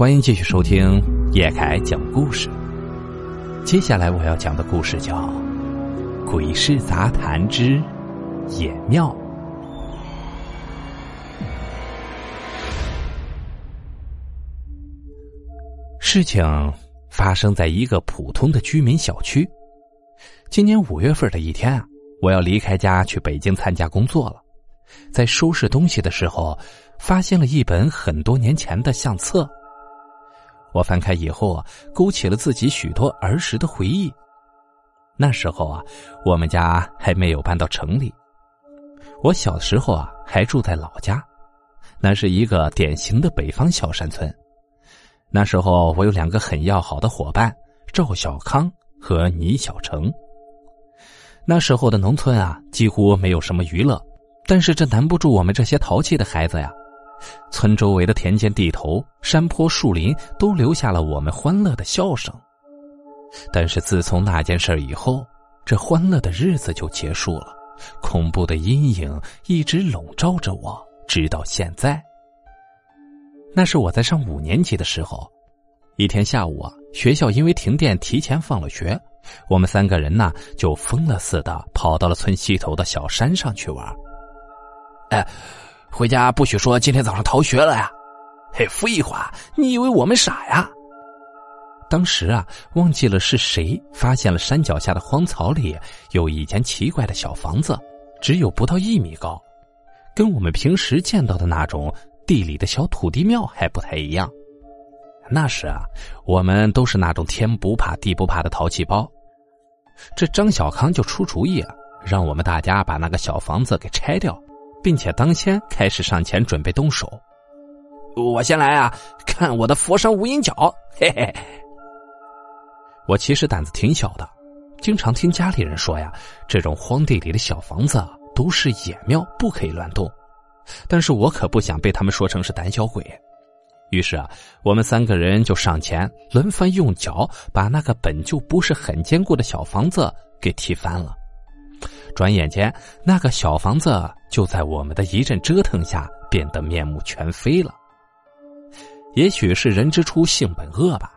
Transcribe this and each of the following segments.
欢迎继续收听叶凯讲故事。接下来我要讲的故事叫《鬼市杂谈之野庙》。事情发生在一个普通的居民小区。今年五月份的一天啊，我要离开家去北京参加工作了。在收拾东西的时候，发现了一本很多年前的相册。我翻开以后啊，勾起了自己许多儿时的回忆。那时候啊，我们家还没有搬到城里。我小时候啊，还住在老家，那是一个典型的北方小山村。那时候我有两个很要好的伙伴，赵小康和倪小成。那时候的农村啊，几乎没有什么娱乐，但是这难不住我们这些淘气的孩子呀。村周围的田间地头、山坡树林，都留下了我们欢乐的笑声。但是自从那件事以后，这欢乐的日子就结束了，恐怖的阴影一直笼罩着我，直到现在。那是我在上五年级的时候，一天下午啊，学校因为停电提前放了学，我们三个人呢就疯了似的跑到了村西头的小山上去玩。哎。回家不许说今天早上逃学了呀！嘿，废话，你以为我们傻呀？当时啊，忘记了是谁发现了山脚下的荒草里有一间奇怪的小房子，只有不到一米高，跟我们平时见到的那种地里的小土地庙还不太一样。那时啊，我们都是那种天不怕地不怕的淘气包。这张小康就出主意啊，让我们大家把那个小房子给拆掉。并且当先开始上前准备动手，我先来啊！看我的佛山无影脚，嘿嘿。我其实胆子挺小的，经常听家里人说呀，这种荒地里的小房子都是野庙，不可以乱动。但是我可不想被他们说成是胆小鬼，于是啊，我们三个人就上前轮番用脚把那个本就不是很坚固的小房子给踢翻了。转眼间，那个小房子就在我们的一阵折腾下变得面目全非了。也许是人之初性本恶吧，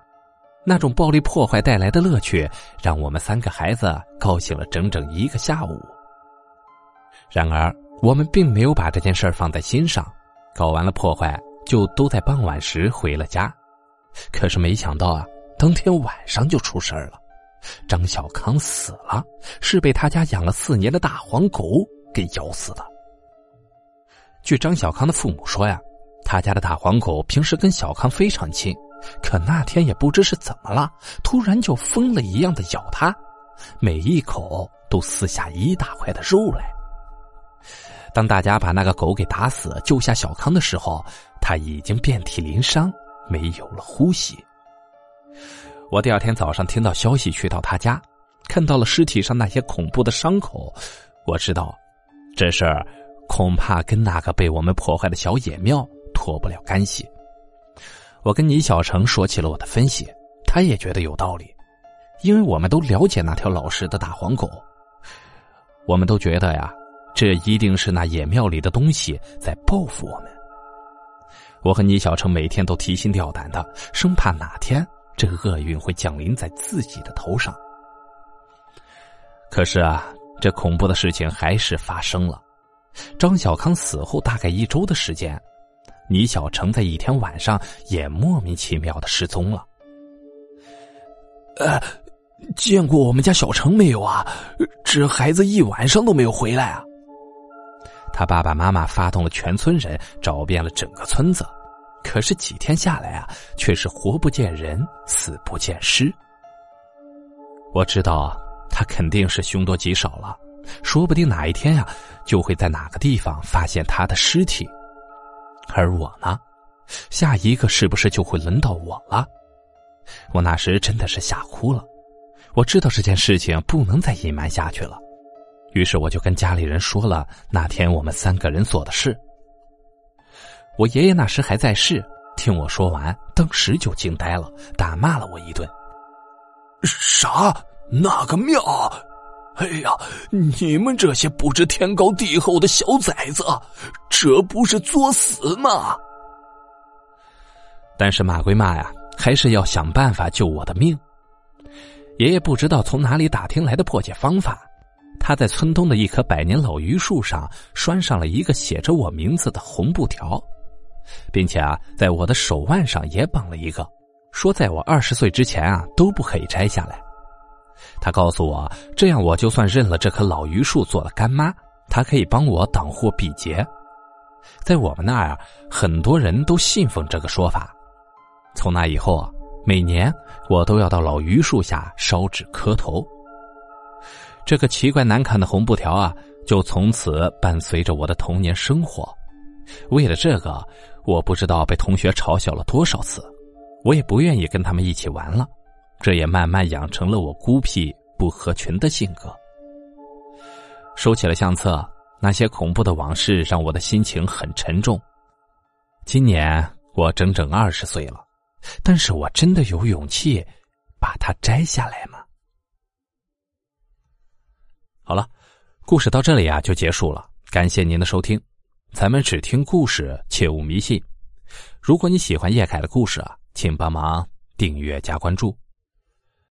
那种暴力破坏带来的乐趣，让我们三个孩子高兴了整整一个下午。然而，我们并没有把这件事放在心上，搞完了破坏，就都在傍晚时回了家。可是没想到啊，当天晚上就出事了。张小康死了，是被他家养了四年的大黄狗给咬死的。据张小康的父母说呀，他家的大黄狗平时跟小康非常亲，可那天也不知是怎么了，突然就疯了一样的咬他，每一口都撕下一大块的肉来。当大家把那个狗给打死，救下小康的时候，他已经遍体鳞伤，没有了呼吸。我第二天早上听到消息，去到他家，看到了尸体上那些恐怖的伤口。我知道，这事儿恐怕跟那个被我们破坏的小野庙脱不了干系。我跟倪小成说起了我的分析，他也觉得有道理，因为我们都了解那条老实的大黄狗。我们都觉得呀，这一定是那野庙里的东西在报复我们。我和倪小成每天都提心吊胆的，生怕哪天。这个厄运会降临在自己的头上。可是啊，这恐怖的事情还是发生了。张小康死后大概一周的时间，倪小成在一天晚上也莫名其妙的失踪了。呃，见过我们家小成没有啊？这孩子一晚上都没有回来啊！他爸爸妈妈发动了全村人，找遍了整个村子。可是几天下来啊，却是活不见人，死不见尸。我知道他肯定是凶多吉少了，说不定哪一天呀，就会在哪个地方发现他的尸体。而我呢，下一个是不是就会轮到我了？我那时真的是吓哭了。我知道这件事情不能再隐瞒下去了，于是我就跟家里人说了那天我们三个人做的事。我爷爷那时还在世，听我说完，当时就惊呆了，打骂了我一顿。啥？那个庙？哎呀，你们这些不知天高地厚的小崽子，这不是作死吗？但是骂归骂呀，还是要想办法救我的命。爷爷不知道从哪里打听来的破解方法，他在村东的一棵百年老榆树上拴上了一个写着我名字的红布条，并且啊，在我的手腕上也绑了一个，说在我二十岁之前啊都不可以摘下来。他告诉我，这样我就算认了这棵老榆树做了干妈，他可以帮我挡祸避劫。在我们那儿啊，很多人都信奉这个说法。从那以后啊。每年我都要到老榆树下烧纸磕头。这个奇怪难看的红布条啊，就从此伴随着我的童年生活。为了这个，我不知道被同学嘲笑了多少次，我也不愿意跟他们一起玩了。这也慢慢养成了我孤僻不合群的性格。收起了相册，那些恐怖的往事让我的心情很沉重。今年我整整二十岁了。但是我真的有勇气把它摘下来吗？好了，故事到这里啊就结束了。感谢您的收听，咱们只听故事，切勿迷信。如果你喜欢叶凯的故事啊，请帮忙订阅加关注。